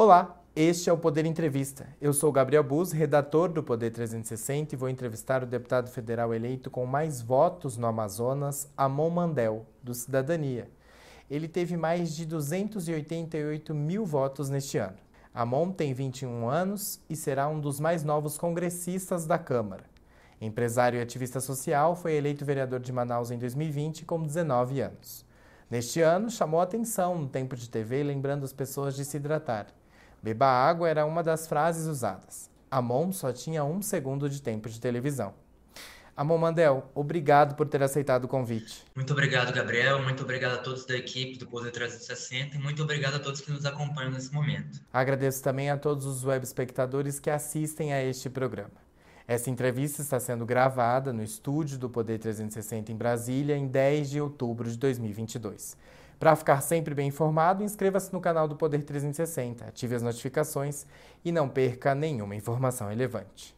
Olá, este é o Poder Entrevista. Eu sou Gabriel Bus, redator do Poder 360 e vou entrevistar o deputado federal eleito com mais votos no Amazonas, Amon Mandel, do Cidadania. Ele teve mais de 288 mil votos neste ano. Amon tem 21 anos e será um dos mais novos congressistas da Câmara. Empresário e ativista social, foi eleito vereador de Manaus em 2020 com 19 anos. Neste ano, chamou atenção no tempo de TV, lembrando as pessoas de se hidratar. Beba água era uma das frases usadas. Amon só tinha um segundo de tempo de televisão. Amon Mandel, obrigado por ter aceitado o convite. Muito obrigado, Gabriel. Muito obrigado a todos da equipe do Poder 360 e muito obrigado a todos que nos acompanham nesse momento. Agradeço também a todos os web espectadores que assistem a este programa. Essa entrevista está sendo gravada no estúdio do Poder 360 em Brasília em 10 de outubro de 2022. Para ficar sempre bem informado, inscreva-se no canal do Poder 360, ative as notificações e não perca nenhuma informação relevante.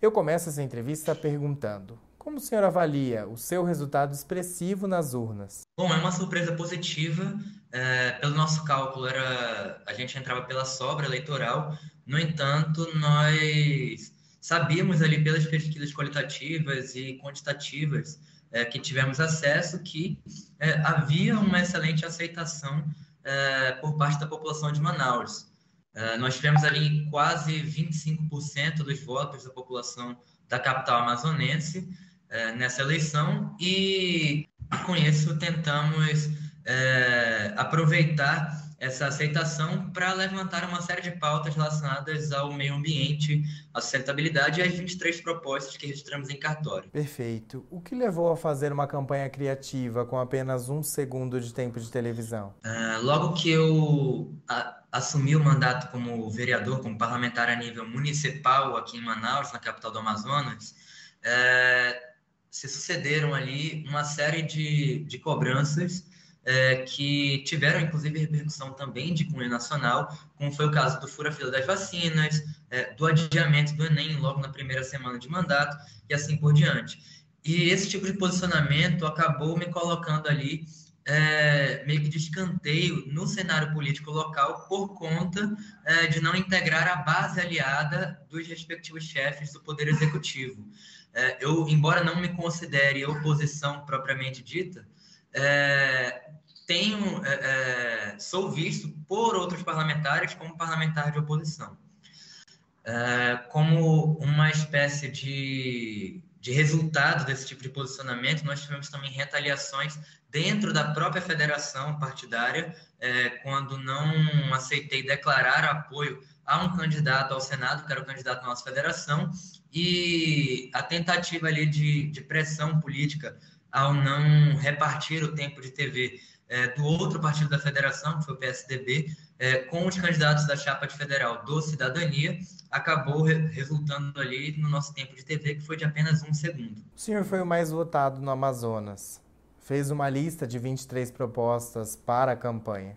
Eu começo essa entrevista perguntando: como o senhor avalia o seu resultado expressivo nas urnas? Bom, é uma surpresa positiva. É, pelo nosso cálculo, era, a gente entrava pela sobra eleitoral. No entanto, nós sabíamos ali pelas pesquisas qualitativas e quantitativas é, que tivemos acesso que é, havia uma excelente aceitação é, por parte da população de Manaus. É, nós tivemos ali quase 25% dos votos da população da capital amazonense é, nessa eleição e, com isso tentamos é, aproveitar essa aceitação para levantar uma série de pautas relacionadas ao meio ambiente, à sustentabilidade e às 23 propostas que registramos em cartório. Perfeito. O que levou a fazer uma campanha criativa com apenas um segundo de tempo de televisão? Uh, logo que eu a, assumi o mandato como vereador, como parlamentar a nível municipal aqui em Manaus, na capital do Amazonas, uh, se sucederam ali uma série de, de cobranças é, que tiveram, inclusive, repercussão também de cunho nacional, como foi o caso do fura-fila das vacinas, é, do adiamento do Enem logo na primeira semana de mandato e assim por diante. E esse tipo de posicionamento acabou me colocando ali é, meio que de escanteio no cenário político local por conta é, de não integrar a base aliada dos respectivos chefes do Poder Executivo. É, eu, embora não me considere oposição propriamente dita, é, tenho, é, é, sou visto por outros parlamentares como parlamentar de oposição. É, como uma espécie de, de resultado desse tipo de posicionamento, nós tivemos também retaliações dentro da própria federação partidária, é, quando não aceitei declarar apoio a um candidato ao Senado, que era o candidato da nossa federação, e a tentativa ali de, de pressão política ao não repartir o tempo de TV é, do outro partido da federação, que foi o PSDB, é, com os candidatos da chapa de federal do Cidadania, acabou re resultando ali no nosso tempo de TV, que foi de apenas um segundo. O senhor foi o mais votado no Amazonas. Fez uma lista de 23 propostas para a campanha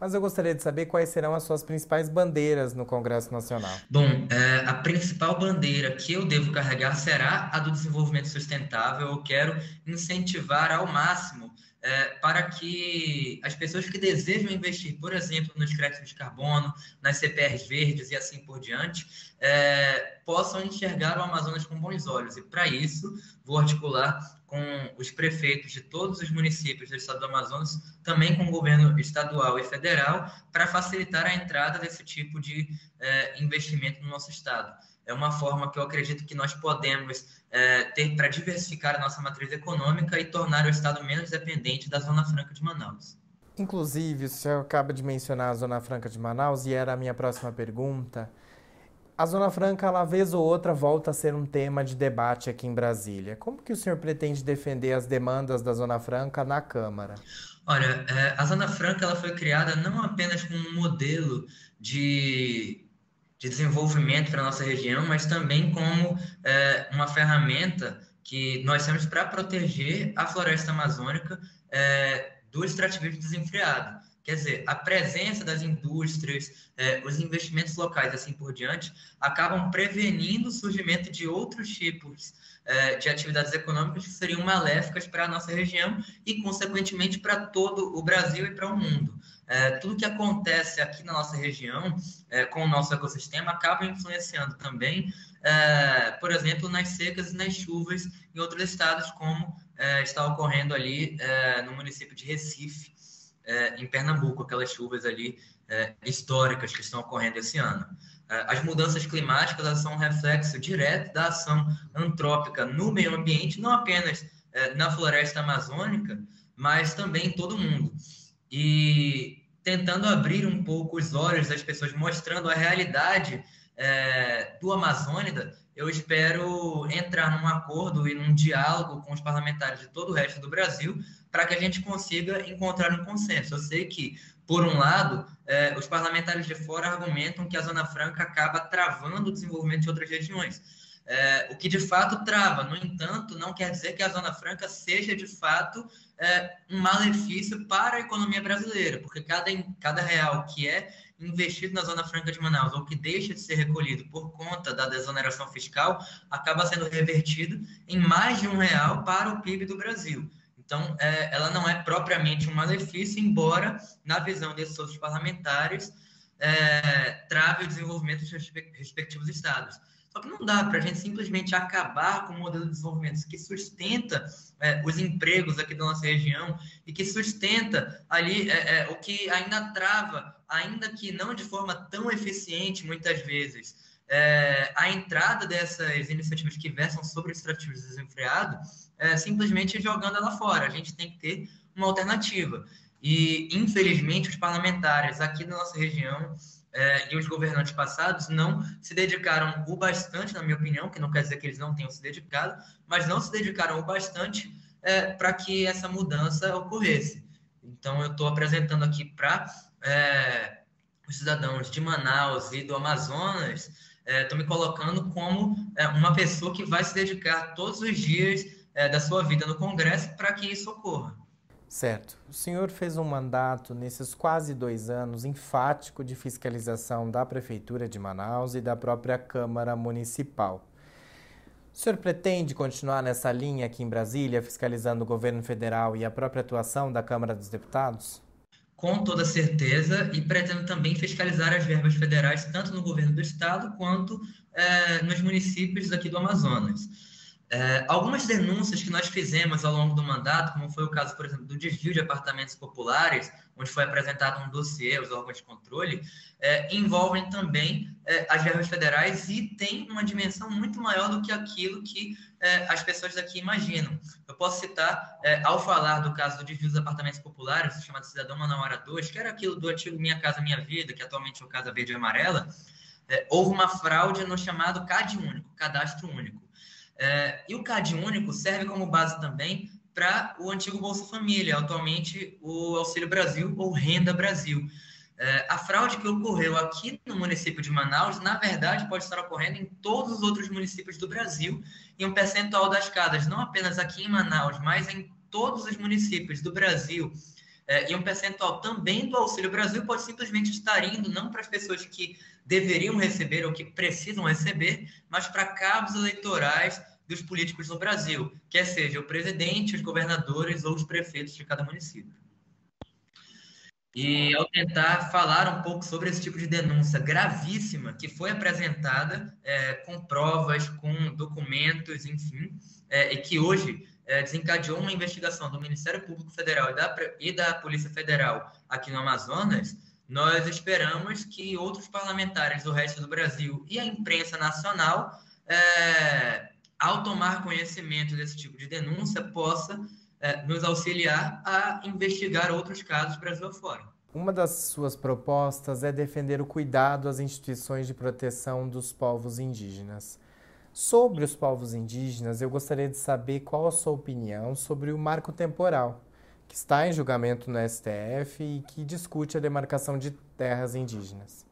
mas eu gostaria de saber quais serão as suas principais bandeiras no Congresso Nacional. Bom, é, a principal bandeira que eu devo carregar será a do desenvolvimento sustentável. Eu quero incentivar ao máximo é, para que as pessoas que desejam investir, por exemplo, nos créditos de carbono, nas CPRs verdes e assim por diante, é, possam enxergar o Amazonas com bons olhos. E para isso, vou articular com os prefeitos de todos os municípios do estado do Amazonas, também com o governo estadual e federal, para facilitar a entrada desse tipo de é, investimento no nosso estado. É uma forma que eu acredito que nós podemos é, ter para diversificar a nossa matriz econômica e tornar o estado menos dependente da Zona Franca de Manaus. Inclusive, o senhor acaba de mencionar a Zona Franca de Manaus e era a minha próxima pergunta. A Zona Franca, ela vez ou outra, volta a ser um tema de debate aqui em Brasília. Como que o senhor pretende defender as demandas da Zona Franca na Câmara? Olha, é, a Zona Franca ela foi criada não apenas como um modelo de, de desenvolvimento para a nossa região, mas também como é, uma ferramenta que nós temos para proteger a floresta amazônica é, do extrativismo desenfreado Quer dizer, a presença das indústrias, é, os investimentos locais, assim por diante, acabam prevenindo o surgimento de outros tipos é, de atividades econômicas que seriam maléficas para a nossa região e, consequentemente, para todo o Brasil e para o mundo. É, tudo que acontece aqui na nossa região, com o nosso ecossistema, acaba influenciando também, por exemplo, nas secas e nas chuvas em outros estados, como está ocorrendo ali no município de Recife, é, em Pernambuco, aquelas chuvas ali históricas que estão ocorrendo esse ano. As mudanças climáticas são um reflexo direto da ação antrópica no meio ambiente, não apenas na floresta amazônica, mas também em todo o mundo e tentando abrir um pouco os olhos das pessoas, mostrando a realidade é, do Amazônida, eu espero entrar num acordo e num diálogo com os parlamentares de todo o resto do Brasil para que a gente consiga encontrar um consenso. Eu sei que, por um lado, é, os parlamentares de fora argumentam que a Zona Franca acaba travando o desenvolvimento de outras regiões. É, o que de fato trava, no entanto, não quer dizer que a Zona Franca seja de fato é, um malefício para a economia brasileira, porque cada, cada real que é investido na Zona Franca de Manaus ou que deixa de ser recolhido por conta da desoneração fiscal acaba sendo revertido em mais de um real para o PIB do Brasil. Então, é, ela não é propriamente um malefício, embora, na visão desses outros parlamentares, é, trave o desenvolvimento dos respectivos estados. Só que não dá para a gente simplesmente acabar com o modelo de desenvolvimento que sustenta é, os empregos aqui da nossa região e que sustenta ali é, é, o que ainda trava, ainda que não de forma tão eficiente muitas vezes, é, a entrada dessas iniciativas que versam sobre o extrativismo desenfreado, é, simplesmente jogando ela fora. A gente tem que ter uma alternativa. E, infelizmente, os parlamentares aqui da nossa região é, e os governantes passados não se dedicaram o bastante, na minha opinião, que não quer dizer que eles não tenham se dedicado, mas não se dedicaram o bastante é, para que essa mudança ocorresse. Então, eu estou apresentando aqui para é, os cidadãos de Manaus e do Amazonas, estou é, me colocando como é, uma pessoa que vai se dedicar todos os dias é, da sua vida no Congresso para que isso ocorra. Certo. O senhor fez um mandato nesses quase dois anos enfático de fiscalização da Prefeitura de Manaus e da própria Câmara Municipal. O senhor pretende continuar nessa linha aqui em Brasília, fiscalizando o governo federal e a própria atuação da Câmara dos Deputados? Com toda certeza, e pretendo também fiscalizar as verbas federais, tanto no governo do estado quanto eh, nos municípios aqui do Amazonas. É, algumas denúncias que nós fizemos ao longo do mandato, como foi o caso, por exemplo, do desvio de apartamentos populares, onde foi apresentado um dossiê aos órgãos de controle, é, envolvem também é, as verbas federais e tem uma dimensão muito maior do que aquilo que é, as pessoas daqui imaginam. Eu posso citar, é, ao falar do caso do desvio dos apartamentos populares, chamado Cidadão Manauara 2, que era aquilo do antigo Minha Casa Minha Vida, que atualmente é o Casa Verde e Amarela, é, houve uma fraude no chamado CAD único, Cadastro Único é, e o CAD único serve como base também para o antigo Bolsa Família, atualmente o Auxílio Brasil ou Renda Brasil. É, a fraude que ocorreu aqui no município de Manaus, na verdade, pode estar ocorrendo em todos os outros municípios do Brasil, e um percentual das casas, não apenas aqui em Manaus, mas em todos os municípios do Brasil, é, e um percentual também do Auxílio Brasil pode simplesmente estar indo não para as pessoas que deveriam receber ou que precisam receber, mas para cabos eleitorais dos políticos no Brasil, quer seja o presidente, os governadores ou os prefeitos de cada município. E ao tentar falar um pouco sobre esse tipo de denúncia gravíssima que foi apresentada é, com provas, com documentos, enfim, é, e que hoje é, desencadeou uma investigação do Ministério Público Federal e da, e da Polícia Federal aqui no Amazonas, nós esperamos que outros parlamentares do resto do Brasil e a imprensa nacional, é, ao tomar conhecimento desse tipo de denúncia, possa é, nos auxiliar a investigar outros casos Brasil afora. Uma das suas propostas é defender o cuidado às instituições de proteção dos povos indígenas. Sobre os povos indígenas, eu gostaria de saber qual a sua opinião sobre o marco temporal, que está em julgamento no STF e que discute a demarcação de terras indígenas.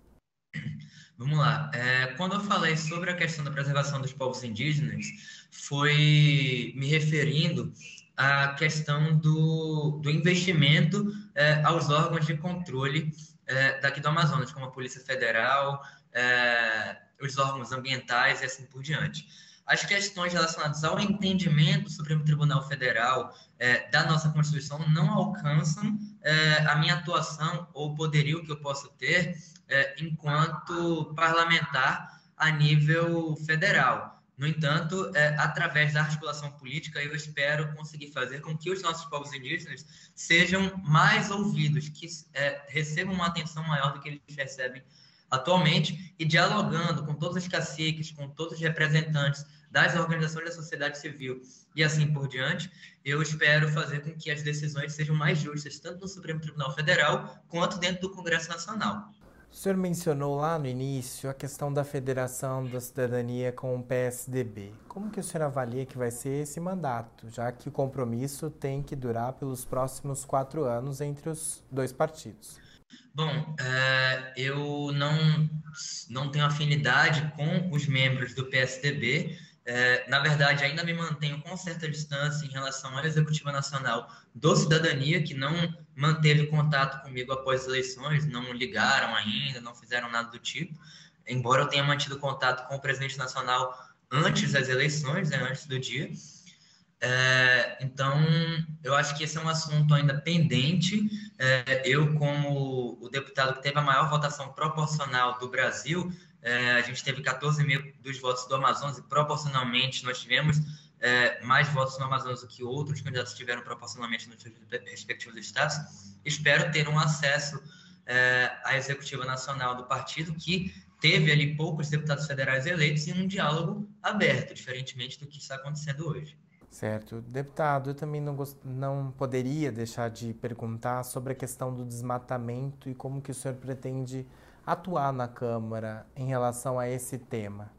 Vamos lá. É, quando eu falei sobre a questão da preservação dos povos indígenas, foi me referindo a questão do, do investimento é, aos órgãos de controle é, daqui do Amazonas, como a Polícia Federal, é, os órgãos ambientais e assim por diante. As questões relacionadas ao entendimento do Supremo Tribunal Federal é, da nossa Constituição não alcançam é, a minha atuação ou poderio que eu posso ter é, enquanto parlamentar a nível federal. No entanto, através da articulação política, eu espero conseguir fazer com que os nossos povos indígenas sejam mais ouvidos, que recebam uma atenção maior do que eles recebem atualmente e dialogando com todos os caciques, com todos os representantes das organizações da sociedade civil e assim por diante, eu espero fazer com que as decisões sejam mais justas, tanto no Supremo Tribunal Federal quanto dentro do Congresso Nacional. O senhor mencionou lá no início a questão da federação da cidadania com o PSDB. Como que o senhor avalia que vai ser esse mandato, já que o compromisso tem que durar pelos próximos quatro anos entre os dois partidos? Bom, é, eu não, não tenho afinidade com os membros do PSDB. É, na verdade, ainda me mantenho com certa distância em relação à Executiva Nacional do Cidadania, que não manteve contato comigo após as eleições, não ligaram ainda, não fizeram nada do tipo. Embora eu tenha mantido contato com o presidente nacional antes das eleições, né, antes do dia. É, então, eu acho que esse é um assunto ainda pendente. É, eu, como o deputado que teve a maior votação proporcional do Brasil, é, a gente teve 14 mil dos votos do Amazonas e proporcionalmente nós tivemos é, mais votos no Amazonas do que outros candidatos tiveram proporcionalmente nos respectivos estados. Espero ter um acesso é, à executiva nacional do partido que teve ali poucos deputados federais eleitos e um diálogo aberto, diferentemente do que está acontecendo hoje. Certo. Deputado, eu também não, gost... não poderia deixar de perguntar sobre a questão do desmatamento e como que o senhor pretende atuar na Câmara em relação a esse tema.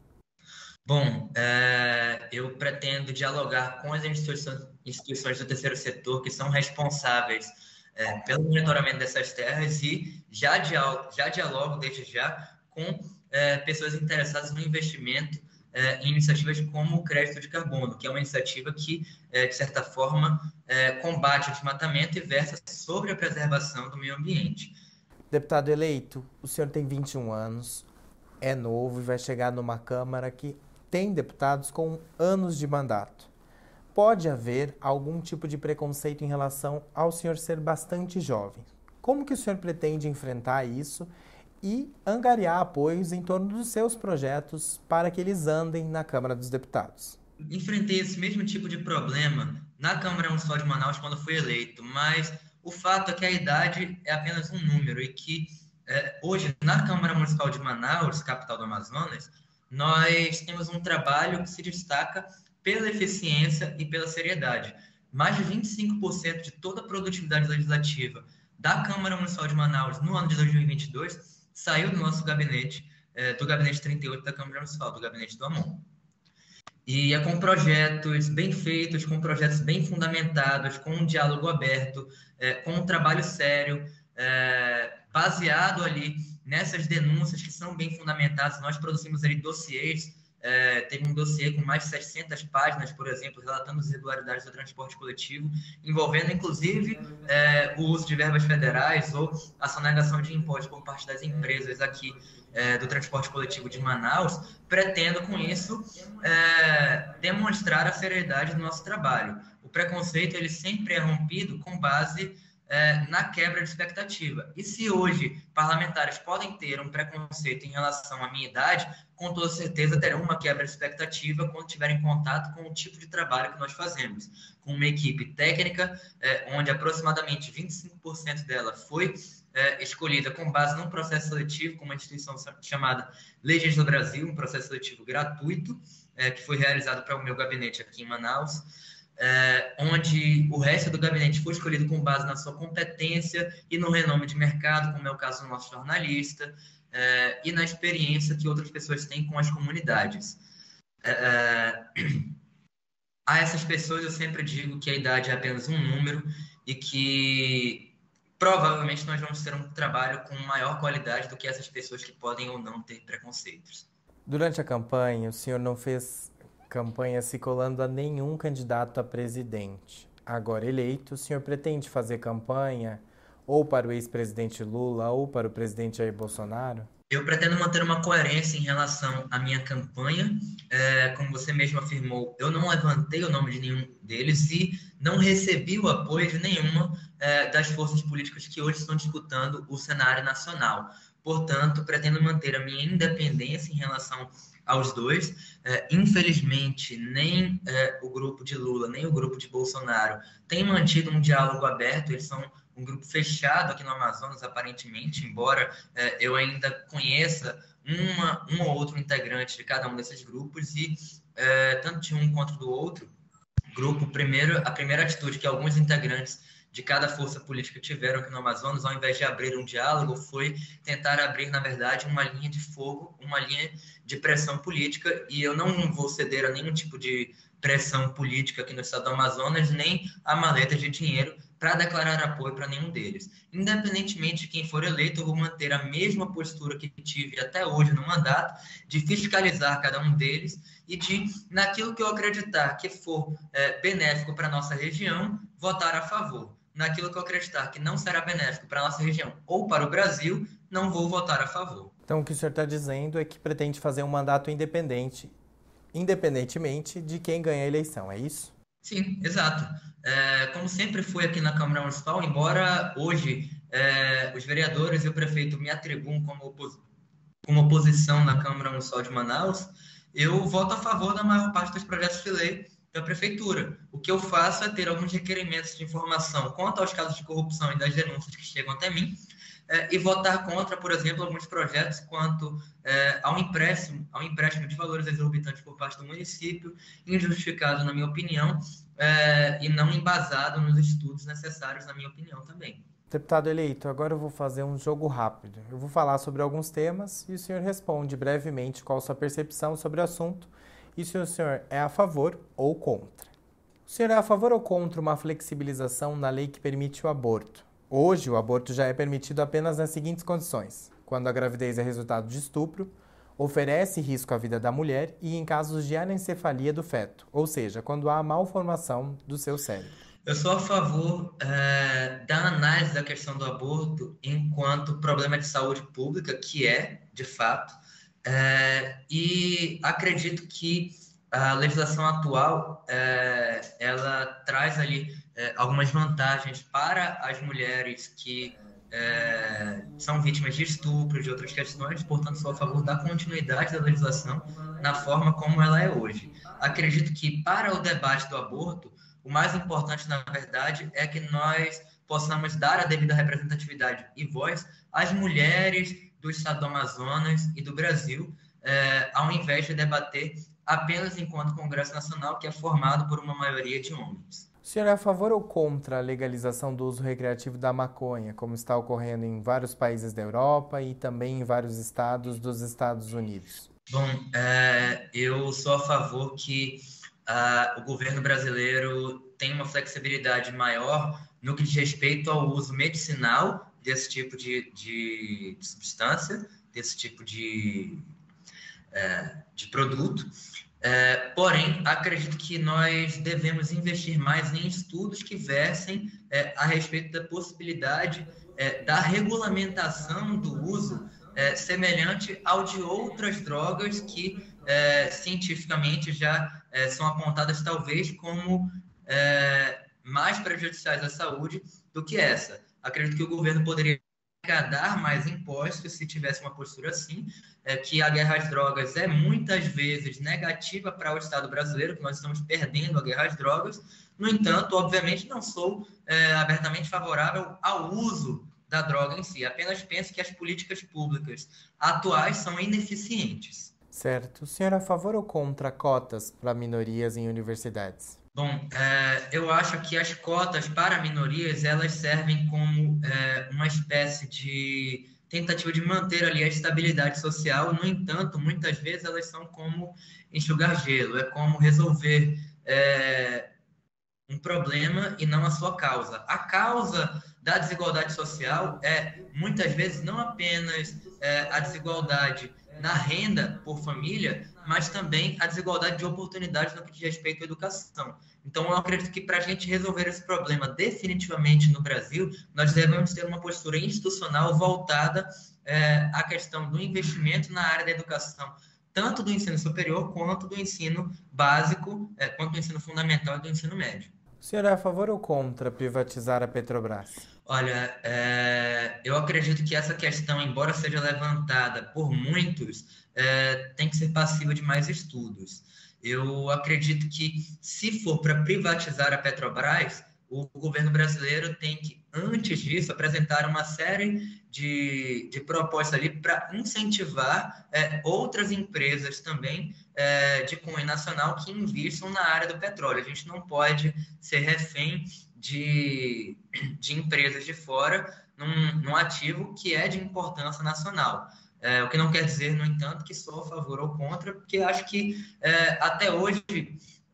Bom, é, eu pretendo dialogar com as instituições, do terceiro setor que são responsáveis é, pelo monitoramento dessas terras e já, dialogo, já dialogo desde já com é, pessoas interessadas no investimento é, em iniciativas como o crédito de carbono, que é uma iniciativa que, é, de certa forma, é, combate o desmatamento e versa sobre a preservação do meio ambiente. Deputado eleito, o senhor tem 21 anos, é novo e vai chegar numa Câmara que tem deputados com anos de mandato. Pode haver algum tipo de preconceito em relação ao senhor ser bastante jovem. Como que o senhor pretende enfrentar isso e angariar apoios em torno dos seus projetos para que eles andem na Câmara dos Deputados. Enfrentei esse mesmo tipo de problema na Câmara Municipal de Manaus quando fui eleito, mas o fato é que a idade é apenas um número e que é, hoje na Câmara Municipal de Manaus, capital do Amazonas, nós temos um trabalho que se destaca pela eficiência e pela seriedade. Mais de 25% de toda a produtividade legislativa da Câmara Municipal de Manaus no ano de 2022 saiu do nosso gabinete, é, do gabinete 38 da Câmara Municipal, do gabinete do AMON. E é com projetos bem feitos, com projetos bem fundamentados, com um diálogo aberto, é, com um trabalho sério, é, baseado ali nessas denúncias que são bem fundamentadas. Nós produzimos ali dossiês é, teve um dossiê com mais de 700 páginas, por exemplo, relatando as irregularidades do transporte coletivo, envolvendo inclusive é, o uso de verbas federais ou a sonegação de impostos por parte das empresas aqui é, do transporte coletivo de Manaus, pretendo com isso é, demonstrar a seriedade do nosso trabalho. O preconceito ele sempre é rompido com base é, na quebra de expectativa. E se hoje parlamentares podem ter um preconceito em relação à minha idade, com toda certeza terão uma quebra de expectativa quando tiverem contato com o tipo de trabalho que nós fazemos. Com uma equipe técnica, é, onde aproximadamente 25% dela foi é, escolhida com base num processo seletivo, com uma instituição chamada Legias do Brasil, um processo seletivo gratuito, é, que foi realizado para o meu gabinete aqui em Manaus é, onde o resto do gabinete foi escolhido com base na sua competência e no renome de mercado, como é o caso do nosso jornalista, é, e na experiência que outras pessoas têm com as comunidades. É, é a essas pessoas eu sempre digo que a idade é apenas um número e que provavelmente nós vamos ter um trabalho com maior qualidade do que essas pessoas que podem ou não ter preconceitos. Durante a campanha, o senhor não fez campanha se colando a nenhum candidato a presidente. agora eleito, o senhor pretende fazer campanha ou para o ex-presidente Lula ou para o presidente Jair Bolsonaro? Eu pretendo manter uma coerência em relação à minha campanha. É, como você mesmo afirmou, eu não levantei o nome de nenhum deles e não recebi o apoio de nenhuma é, das forças políticas que hoje estão disputando o cenário nacional. Portanto, pretendo manter a minha independência em relação aos dois. É, infelizmente, nem é, o grupo de Lula, nem o grupo de Bolsonaro têm mantido um diálogo aberto, eles são um grupo fechado aqui no Amazonas, aparentemente, embora é, eu ainda conheça uma, um ou outro integrante de cada um desses grupos e é, tanto de um quanto do outro grupo, primeiro, a primeira atitude que alguns integrantes de cada força política tiveram aqui no Amazonas, ao invés de abrir um diálogo, foi tentar abrir, na verdade, uma linha de fogo, uma linha de pressão política, e eu não vou ceder a nenhum tipo de pressão política aqui no estado do Amazonas, nem a maleta de dinheiro para declarar apoio para nenhum deles. Independentemente de quem for eleito, eu vou manter a mesma postura que tive até hoje no mandato, de fiscalizar cada um deles e de, naquilo que eu acreditar que for é, benéfico para a nossa região, votar a favor. Naquilo que eu acreditar que não será benéfico para a nossa região ou para o Brasil, não vou votar a favor. Então, o que o senhor está dizendo é que pretende fazer um mandato independente, independentemente de quem ganha a eleição, é isso? Sim, exato. É, como sempre foi aqui na Câmara Municipal, embora hoje é, os vereadores e o prefeito me atribuam como, opos como oposição na Câmara Municipal de Manaus, eu voto a favor da maior parte dos projetos de lei da prefeitura. O que eu faço é ter alguns requerimentos de informação quanto aos casos de corrupção e das denúncias que chegam até mim, é, e votar contra, por exemplo, alguns projetos quanto é, ao empréstimo, ao empréstimo de valores exorbitantes por parte do município, injustificado, na minha opinião, é, e não embasado nos estudos necessários, na minha opinião, também. Deputado eleito, agora eu vou fazer um jogo rápido. Eu vou falar sobre alguns temas e o senhor responde brevemente qual a sua percepção sobre o assunto e se o senhor é a favor ou contra. O senhor é a favor ou contra uma flexibilização na lei que permite o aborto? Hoje, o aborto já é permitido apenas nas seguintes condições: quando a gravidez é resultado de estupro, oferece risco à vida da mulher e em casos de anencefalia do feto, ou seja, quando há malformação do seu cérebro. Eu sou a favor é, da análise da questão do aborto enquanto problema de saúde pública, que é, de fato, é, e acredito que a legislação atual é, ela traz ali é, algumas vantagens para as mulheres que é, são vítimas de estupro, de outras questões, portanto, sou a favor da continuidade da legislação na forma como ela é hoje. Acredito que para o debate do aborto, o mais importante, na verdade, é que nós possamos dar a devida representatividade e voz às mulheres do estado do Amazonas e do Brasil, é, ao invés de debater apenas enquanto Congresso Nacional, que é formado por uma maioria de homens. O senhor é a favor ou contra a legalização do uso recreativo da maconha, como está ocorrendo em vários países da Europa e também em vários estados dos Estados Unidos? Bom, é, eu sou a favor que uh, o governo brasileiro tenha uma flexibilidade maior no que diz respeito ao uso medicinal desse tipo de, de, de substância, desse tipo de, é, de produto. É, porém, acredito que nós devemos investir mais em estudos que versem é, a respeito da possibilidade é, da regulamentação do uso é, semelhante ao de outras drogas que é, cientificamente já são apontadas talvez como mais prejudiciais à saúde do que essa. Acredito que o governo poderia arrecadar mais impostos se tivesse uma postura assim, é que a guerra às drogas é muitas vezes negativa para o Estado brasileiro, que nós estamos perdendo a guerra às drogas. No entanto, obviamente, não sou é, abertamente favorável ao uso da droga em si. Apenas penso que as políticas públicas atuais são ineficientes. Certo. O senhor é a favor ou contra cotas para minorias em universidades? Bom, é, eu acho que as cotas para minorias elas servem como é, uma espécie de tentativa de manter ali a estabilidade social. No entanto, muitas vezes elas são como enxugar gelo, é como resolver é, um problema e não a sua causa. A causa da desigualdade social é muitas vezes não apenas é, a desigualdade na renda por família, mas também a desigualdade de oportunidades no que diz respeito à educação. Então, eu acredito que para a gente resolver esse problema definitivamente no Brasil, nós devemos ter uma postura institucional voltada é, à questão do investimento na área da educação, tanto do ensino superior quanto do ensino básico, é, quanto do ensino fundamental e do ensino médio. O senhor é a favor ou contra privatizar a Petrobras? Olha, é, eu acredito que essa questão, embora seja levantada por muitos, é, tem que ser passiva de mais estudos. Eu acredito que, se for para privatizar a Petrobras, o governo brasileiro tem que, antes disso, apresentar uma série de, de propostas ali para incentivar é, outras empresas também é, de cunho nacional que investam na área do petróleo. A gente não pode ser refém de, de empresas de fora num, num ativo que é de importância nacional. É, o que não quer dizer, no entanto, que sou a favor ou contra, porque acho que é, até hoje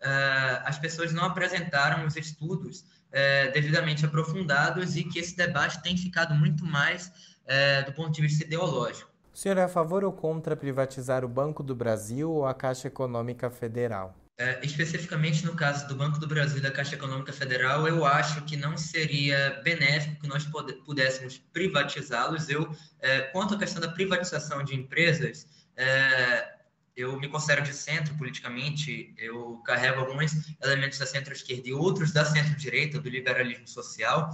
é, as pessoas não apresentaram os estudos é, devidamente aprofundados e que esse debate tem ficado muito mais é, do ponto de vista ideológico. O senhor é a favor ou contra privatizar o Banco do Brasil ou a Caixa Econômica Federal? É, especificamente no caso do Banco do Brasil e da Caixa Econômica Federal, eu acho que não seria benéfico que nós pudéssemos privatizá-los. Eu, é, quanto à questão da privatização de empresas, é, eu me considero de centro politicamente, eu carrego alguns elementos da centro-esquerda e outros da centro-direita, do liberalismo social,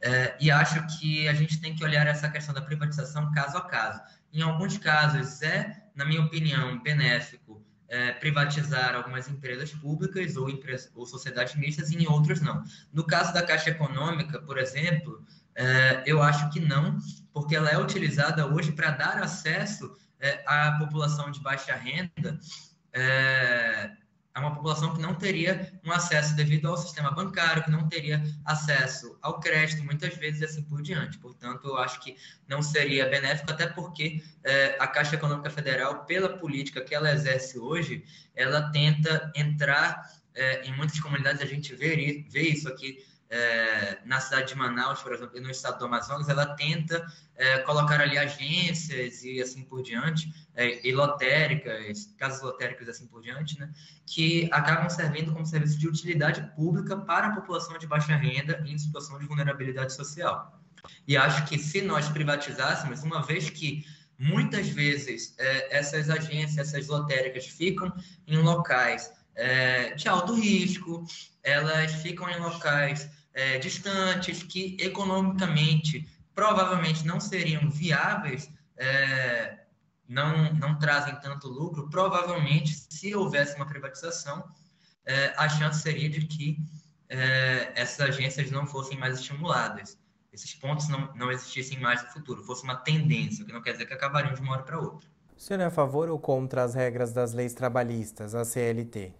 é, e acho que a gente tem que olhar essa questão da privatização caso a caso. Em alguns casos é, na minha opinião, benéfico é, privatizar algumas empresas públicas ou, empresas, ou sociedades mistas e em outros não. No caso da Caixa Econômica, por exemplo, é, eu acho que não, porque ela é utilizada hoje para dar acesso é, à população de baixa renda é, uma população que não teria um acesso devido ao sistema bancário, que não teria acesso ao crédito, muitas vezes, e assim por diante. Portanto, eu acho que não seria benéfico, até porque é, a Caixa Econômica Federal, pela política que ela exerce hoje, ela tenta entrar é, em muitas comunidades, a gente vê, vê isso aqui é, na cidade de Manaus, por exemplo, e no estado do Amazonas, ela tenta é, colocar ali agências e assim por diante, é, e lotéricas, casas lotéricas e assim por diante, né, que acabam servindo como serviço de utilidade pública para a população de baixa renda em situação de vulnerabilidade social. E acho que se nós privatizássemos, uma vez que muitas vezes é, essas agências, essas lotéricas ficam em locais é, de alto risco, elas ficam em locais é, distantes, que economicamente provavelmente não seriam viáveis, é, não, não trazem tanto lucro, provavelmente, se houvesse uma privatização, é, a chance seria de que é, essas agências não fossem mais estimuladas, esses pontos não, não existissem mais no futuro, fosse uma tendência, o que não quer dizer que acabariam de uma hora para outra. O senhor é a favor ou contra as regras das leis trabalhistas, a CLT?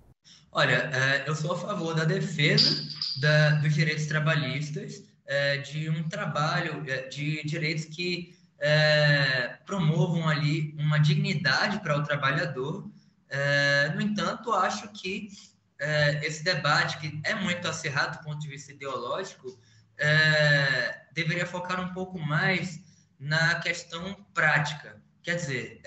Olha, é, eu sou a favor da defesa da, dos direitos trabalhistas, é, de um trabalho é, de direitos que promovam ali uma dignidade para o trabalhador. no entanto, acho que esse debate, que é muito acirrado do ponto de vista ideológico, deveria focar um pouco mais na questão prática. Quer dizer,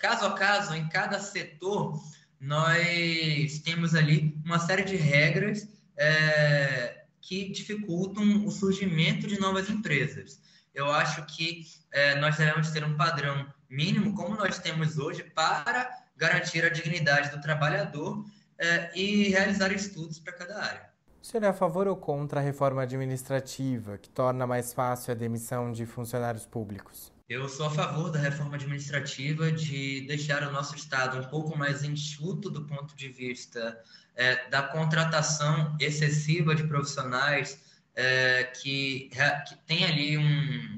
caso a caso, em cada setor, nós temos ali uma série de regras é, que dificultam o surgimento de novas empresas. Eu acho que é, nós devemos ter um padrão mínimo, como nós temos hoje, para garantir a dignidade do trabalhador é, e realizar estudos para cada área. O senhor é a favor ou contra a reforma administrativa, que torna mais fácil a demissão de funcionários públicos? Eu sou a favor da reforma administrativa de deixar o nosso Estado um pouco mais enxuto do ponto de vista é, da contratação excessiva de profissionais é, que, que tem ali um,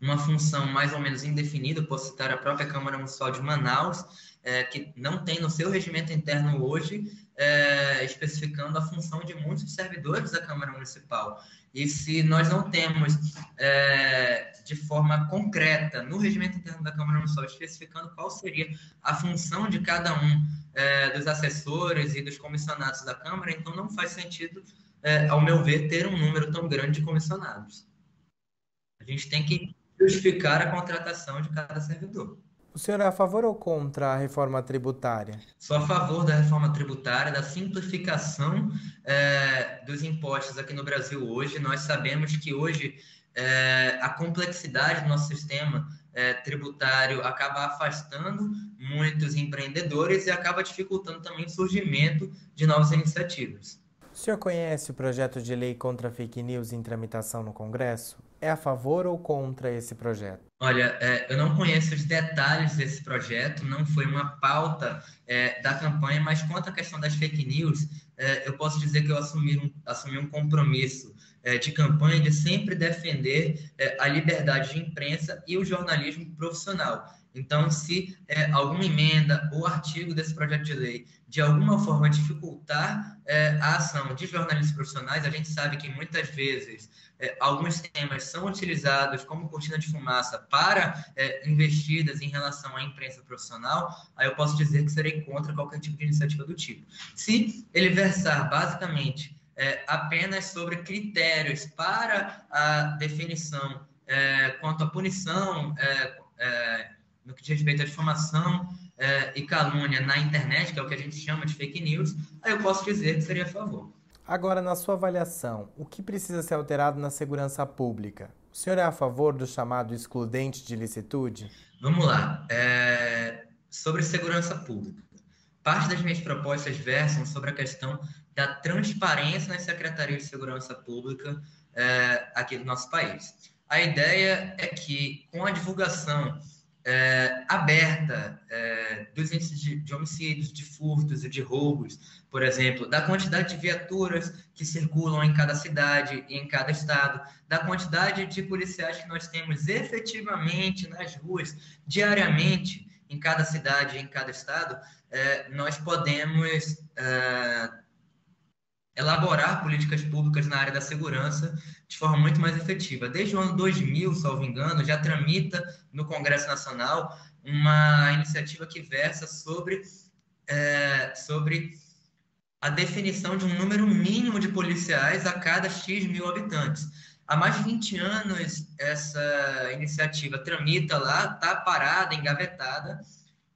uma função mais ou menos indefinida. Posso citar a própria Câmara Municipal de Manaus, é, que não tem no seu regimento interno hoje é, especificando a função de muitos servidores da Câmara Municipal. E se nós não temos é, de forma concreta no regimento interno da Câmara Municipal especificando qual seria a função de cada um é, dos assessores e dos comissionados da Câmara, então não faz sentido, é, ao meu ver, ter um número tão grande de comissionados. A gente tem que justificar a contratação de cada servidor. O senhor é a favor ou contra a reforma tributária? Sou a favor da reforma tributária, da simplificação é, dos impostos aqui no Brasil hoje. Nós sabemos que hoje é, a complexidade do nosso sistema é, tributário acaba afastando muitos empreendedores e acaba dificultando também o surgimento de novas iniciativas. O senhor conhece o projeto de lei contra fake news em tramitação no Congresso? É a favor ou contra esse projeto? Olha, é, eu não conheço os detalhes desse projeto, não foi uma pauta é, da campanha, mas quanto à questão das fake news, é, eu posso dizer que eu assumi um, assumi um compromisso é, de campanha de sempre defender é, a liberdade de imprensa e o jornalismo profissional. Então, se é, alguma emenda ou artigo desse projeto de lei de alguma forma dificultar é, a ação de jornalistas profissionais, a gente sabe que muitas vezes é, alguns temas são utilizados como cortina de fumaça para é, investidas em relação à imprensa profissional, aí eu posso dizer que serei contra qualquer tipo de iniciativa do tipo. Se ele versar basicamente é, apenas sobre critérios para a definição é, quanto à punição é, é, no que diz respeito à difamação e calúnia na internet, que é o que a gente chama de fake news, aí eu posso dizer que seria a favor. Agora, na sua avaliação, o que precisa ser alterado na segurança pública? O senhor é a favor do chamado excludente de licitude? Vamos lá. É... Sobre segurança pública. Parte das minhas propostas versam sobre a questão da transparência nas secretarias de segurança pública é, aqui do nosso país. A ideia é que, com a divulgação é, aberta é, dos índices de, de, homicídios, de furtos e de roubos, por exemplo, da quantidade de viaturas que circulam em cada cidade e em cada estado, da quantidade de policiais que nós temos efetivamente nas ruas diariamente em cada cidade e em cada estado, é, nós podemos é, elaborar políticas públicas na área da segurança de forma muito mais efetiva. Desde o ano 2000, salvo engano, já tramita no Congresso Nacional uma iniciativa que versa sobre, é, sobre a definição de um número mínimo de policiais a cada X mil habitantes. Há mais de 20 anos, essa iniciativa tramita lá, está parada, engavetada,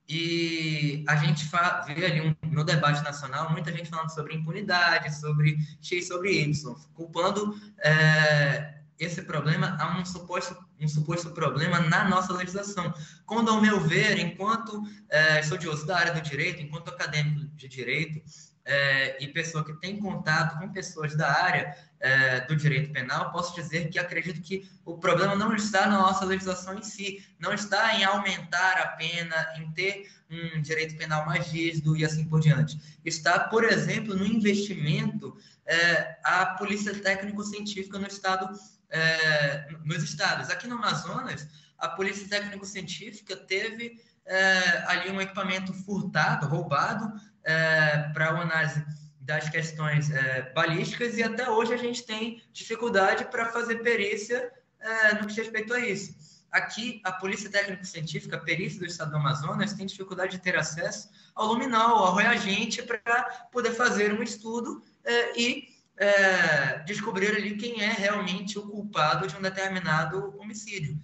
e a gente vê ali um, no debate nacional muita gente falando sobre impunidade, sobre X, sobre Y, culpando é, esse problema a um suposto, um suposto problema na nossa legislação. Quando, ao meu ver, enquanto é, estudioso da área do direito, enquanto acadêmico de direito, é, e pessoa que tem contato com pessoas da área é, do direito penal, posso dizer que acredito que o problema não está na nossa legislação em si, não está em aumentar a pena, em ter um direito penal mais rígido e assim por diante. Está, por exemplo, no investimento é, a polícia técnico-científica no estado, é, nos estados. Aqui no Amazonas, a polícia técnico-científica teve é, ali um equipamento furtado, roubado, é, para a análise das questões é, balísticas e até hoje a gente tem dificuldade para fazer perícia é, no que diz respeito a isso. Aqui, a Polícia Técnico-Científica, a perícia do Estado do Amazonas, tem dificuldade de ter acesso ao luminal, ao reagente, para poder fazer um estudo é, e é, descobrir ali quem é realmente o culpado de um determinado homicídio.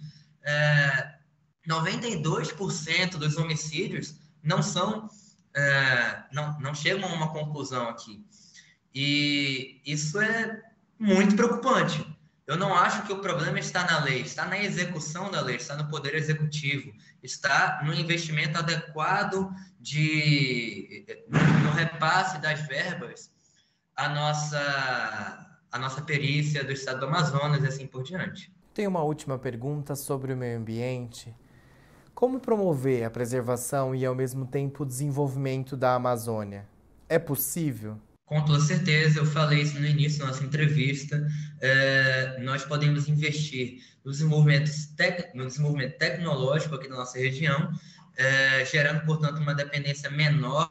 92% é, dos homicídios não são é, não, não chegam a uma conclusão aqui. E isso é muito preocupante. Eu não acho que o problema está na lei, está na execução da lei, está no poder executivo, está no investimento adequado de no repasse das verbas a nossa a nossa perícia do estado do Amazonas e assim por diante. Tem uma última pergunta sobre o meio ambiente. Como promover a preservação e, ao mesmo tempo, o desenvolvimento da Amazônia? É possível? Com toda certeza, eu falei isso no início da nossa entrevista. É, nós podemos investir no desenvolvimento, tec, no desenvolvimento tecnológico aqui na nossa região, é, gerando, portanto, uma dependência menor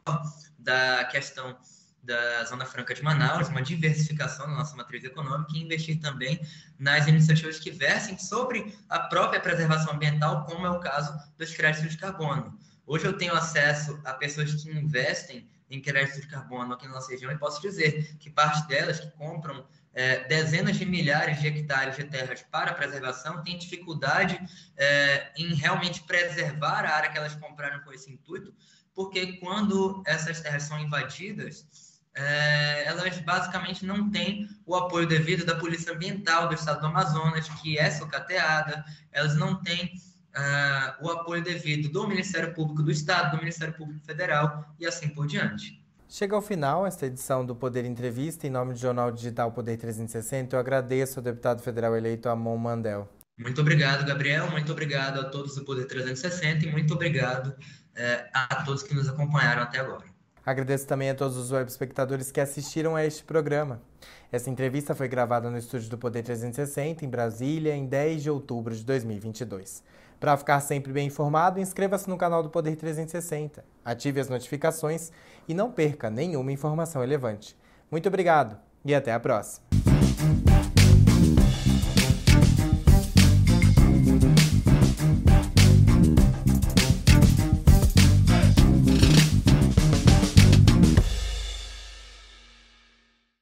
da questão da Zona Franca de Manaus, uma diversificação da nossa matriz econômica e investir também nas iniciativas que versem sobre a própria preservação ambiental, como é o caso dos créditos de carbono. Hoje eu tenho acesso a pessoas que investem em créditos de carbono aqui na nossa região e posso dizer que parte delas que compram é, dezenas de milhares de hectares de terras para preservação têm dificuldade é, em realmente preservar a área que elas compraram com esse intuito, porque quando essas terras são invadidas, é, elas basicamente não têm o apoio devido da Polícia Ambiental do Estado do Amazonas, que é socateada, elas não têm uh, o apoio devido do Ministério Público do Estado, do Ministério Público Federal e assim por diante. Chega ao final esta edição do Poder Entrevista. Em nome do Jornal Digital Poder 360, eu agradeço ao deputado federal eleito Amon Mandel. Muito obrigado, Gabriel. Muito obrigado a todos do Poder 360 e muito obrigado eh, a todos que nos acompanharam até agora. Agradeço também a todos os web espectadores que assistiram a este programa. Essa entrevista foi gravada no estúdio do Poder 360, em Brasília, em 10 de outubro de 2022. Para ficar sempre bem informado, inscreva-se no canal do Poder 360, ative as notificações e não perca nenhuma informação relevante. Muito obrigado e até a próxima!